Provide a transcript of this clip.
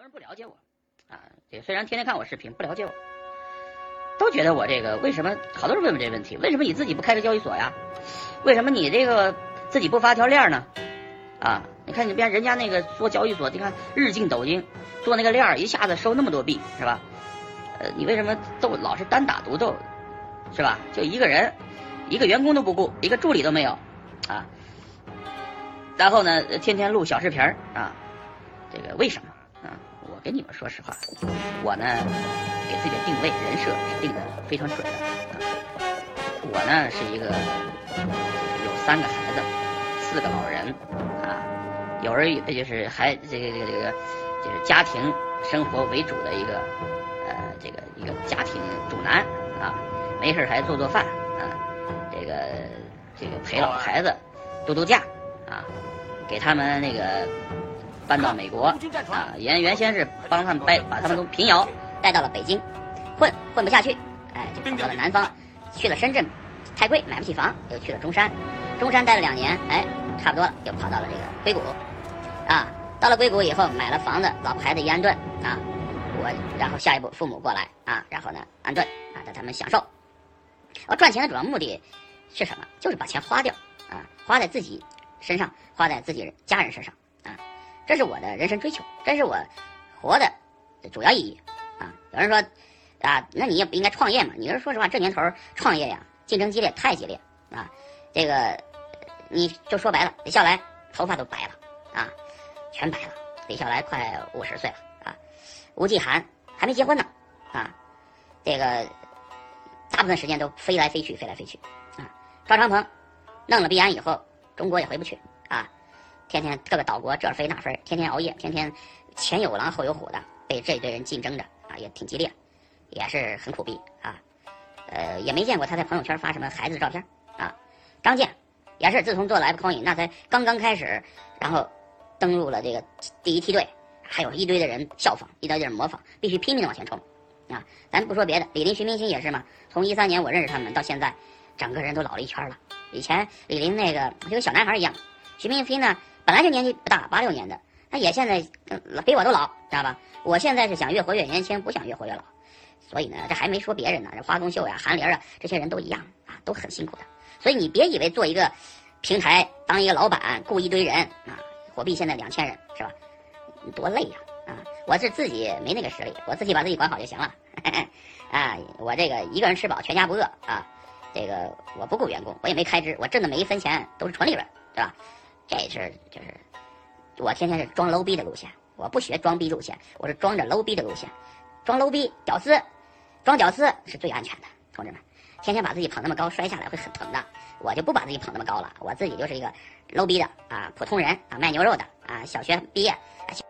多人不了解我，啊，这虽然天天看我视频，不了解我，都觉得我这个为什么？好多人问问这个问题，为什么你自己不开个交易所呀？为什么你这个自己不发条链呢？啊，你看你别人家那个做交易所，你看日进斗金，做那个链儿一下子收那么多币，是吧？呃，你为什么都老是单打独斗，是吧？就一个人，一个员工都不顾，一个助理都没有，啊，然后呢，天天录小视频啊，这个为什么？啊，我跟你们说实话，我呢给自己的定位人设是定的非常准的。我呢是一个有三个孩子，四个老人啊，有儿有就是还这个这个这个就是家庭生活为主的一个呃这个一个家庭主男啊，没事还做做饭啊，这个这个陪老婆孩子度度假啊，给他们那个。搬到美国啊，原原先是帮他们掰，把他们从平遥带到了北京，混混不下去，哎，就跑到了南方，去了深圳，太贵买不起房，又去了中山，中山待了两年，哎，差不多了，又跑到了这个硅谷，啊，到了硅谷以后买了房子，老婆孩子一安顿啊，我然后下一步父母过来啊，然后呢安顿啊，让他们享受。我赚钱的主要目的是什么？就是把钱花掉啊，花在自己身上，花在自己家人身上。这是我的人生追求，这是我活的主要意义啊！有人说啊，那你也不应该创业嘛？你说说实话，这年头创业呀，竞争激烈，太激烈啊！这个你就说白了，李笑来头发都白了啊，全白了。李笑来快五十岁了啊，吴继涵还没结婚呢啊，这个大部分时间都飞来飞去，飞来飞去啊。赵长鹏弄了币安以后，中国也回不去啊。天天各个岛国这飞那飞，天天熬夜，天天前有狼后有虎的，被这一堆人竞争着啊，也挺激烈，也是很苦逼啊。呃，也没见过他在朋友圈发什么孩子的照片啊。张健也是自从做了 F Coin，那才刚刚开始，然后登陆了这个第一梯队，还有一堆的人效仿，一堆的人模仿，必须拼命的往前冲啊。咱不说别的，李林、徐明星也是嘛。从一三年我认识他们到现在，整个人都老了一圈了。以前李林那个就跟小男孩一样，徐明星呢？本来就年纪不大，八六年的，他也现在比我都老，知道吧？我现在是想越活越年轻，不想越活越老，所以呢，这还没说别人呢，这花宗秀呀、韩林啊，这些人都一样啊，都很辛苦的。所以你别以为做一个平台，当一个老板，雇一堆人啊，火币现在两千人是吧？多累呀！啊，我是自己没那个实力，我自己把自己管好就行了。啊，我这个一个人吃饱，全家不饿啊。这个我不雇员工，我也没开支，我挣的每一分钱都是纯利润，对吧？这是就是，我天天是装 low 逼的路线，我不学装逼路线，我是装着 low 逼的路线，装 low 逼屌丝，装屌丝是最安全的，同志们，天天把自己捧那么高，摔下来会很疼的，我就不把自己捧那么高了，我自己就是一个 low 逼的啊，普通人啊，卖牛肉的啊，小学毕业。啊小